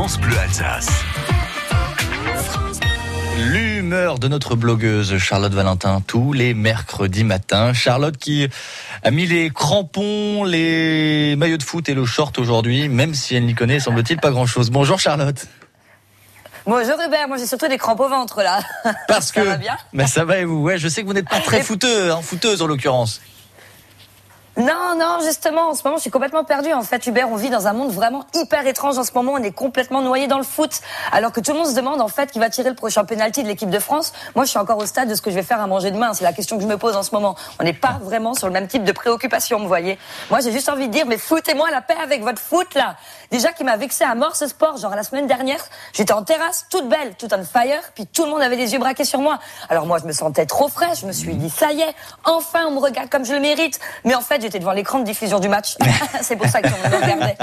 France Bleu Alsace. L'humeur de notre blogueuse Charlotte Valentin tous les mercredis matins. Charlotte qui a mis les crampons, les maillots de foot et le short aujourd'hui, même si elle n'y connaît, semble-t-il, pas grand-chose. Bonjour Charlotte. Bonjour Hubert, moi j'ai surtout des crampes au ventre là. Parce que ça va bien Mais ça va et vous? Ouais, je sais que vous n'êtes pas très fouteux, hein, fouteuse en l'occurrence. Non, non, justement, en ce moment, je suis complètement perdue. En fait, Hubert, on vit dans un monde vraiment hyper étrange en ce moment. On est complètement noyé dans le foot. Alors que tout le monde se demande, en fait, qui va tirer le prochain penalty de l'équipe de France. Moi, je suis encore au stade de ce que je vais faire à manger demain. C'est la question que je me pose en ce moment. On n'est pas vraiment sur le même type de préoccupation, vous voyez. Moi, j'ai juste envie de dire, mais foutez-moi la paix avec votre foot, là. Déjà, qui m'a vexé à mort ce sport. Genre, la semaine dernière, j'étais en terrasse, toute belle, toute on fire, puis tout le monde avait les yeux braqués sur moi. Alors moi, je me sentais trop fraîche. Je me suis dit, ça y est, enfin, on me regarde comme je le mérite. Mais en fait, j'étais devant l'écran de diffusion du match. c'est pour ça que on me regardait.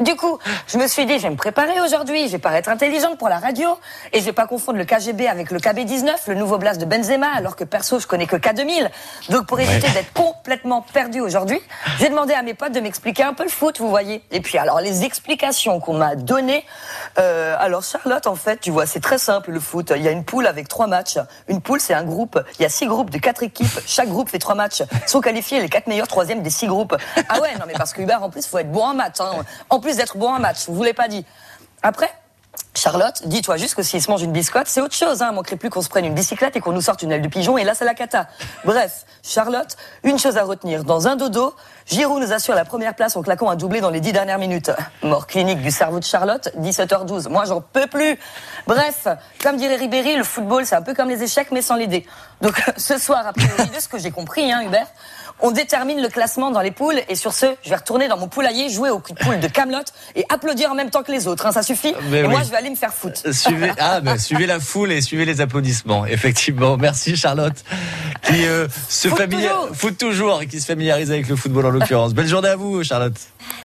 Du coup, je me suis dit, je vais me préparer aujourd'hui, je vais paraître intelligente pour la radio, et je vais pas confondre le KGB avec le KB19, le nouveau blast de Benzema, alors que perso, je connais que K2000. Donc pour éviter d'être complètement perdu aujourd'hui, j'ai demandé à mes potes de m'expliquer un peu le foot, vous voyez. Et puis alors, les explications qu'on m'a données, euh, alors Charlotte, en fait, tu vois, c'est très simple le foot. Il y a une poule avec trois matchs. Une poule, c'est un groupe. Il y a six groupes de quatre équipes. Chaque groupe fait trois matchs. Sont qualifiés les quatre meilleurs troisièmes des six groupes. Ah ouais, non mais parce que Hubert, en plus, faut être bon en maths. Hein. En plus d'être bon en match, vous l'avez pas dit. Après, Charlotte, dis-toi juste que s'il se mange une biscotte, c'est autre chose. Hein. Manquerait plus qu'on se prenne une bicyclette et qu'on nous sorte une aile de pigeon, et là, c'est la cata. Bref, Charlotte, une chose à retenir. Dans un dodo, Giroud nous assure la première place en claquant un doublé dans les dix dernières minutes. Mort clinique du cerveau de Charlotte, 17h12. Moi, j'en peux plus. Bref, comme dirait Ribéry, le football, c'est un peu comme les échecs, mais sans les dés. Donc, ce soir, après de ce que j'ai compris, hein, Hubert, on détermine le classement dans les poules et sur ce, je vais retourner dans mon poulailler, jouer au coup de poule de Camelot et applaudir en même temps que les autres. Hein, ça suffit. Mais et oui. moi, je vais aller me faire foutre. Suivez, ah, ben, suivez la foule et suivez les applaudissements. Effectivement. Merci Charlotte. Qui euh, se familiarise, toujours. foot toujours, et qui se familiarise avec le football en l'occurrence. Belle journée à vous, Charlotte.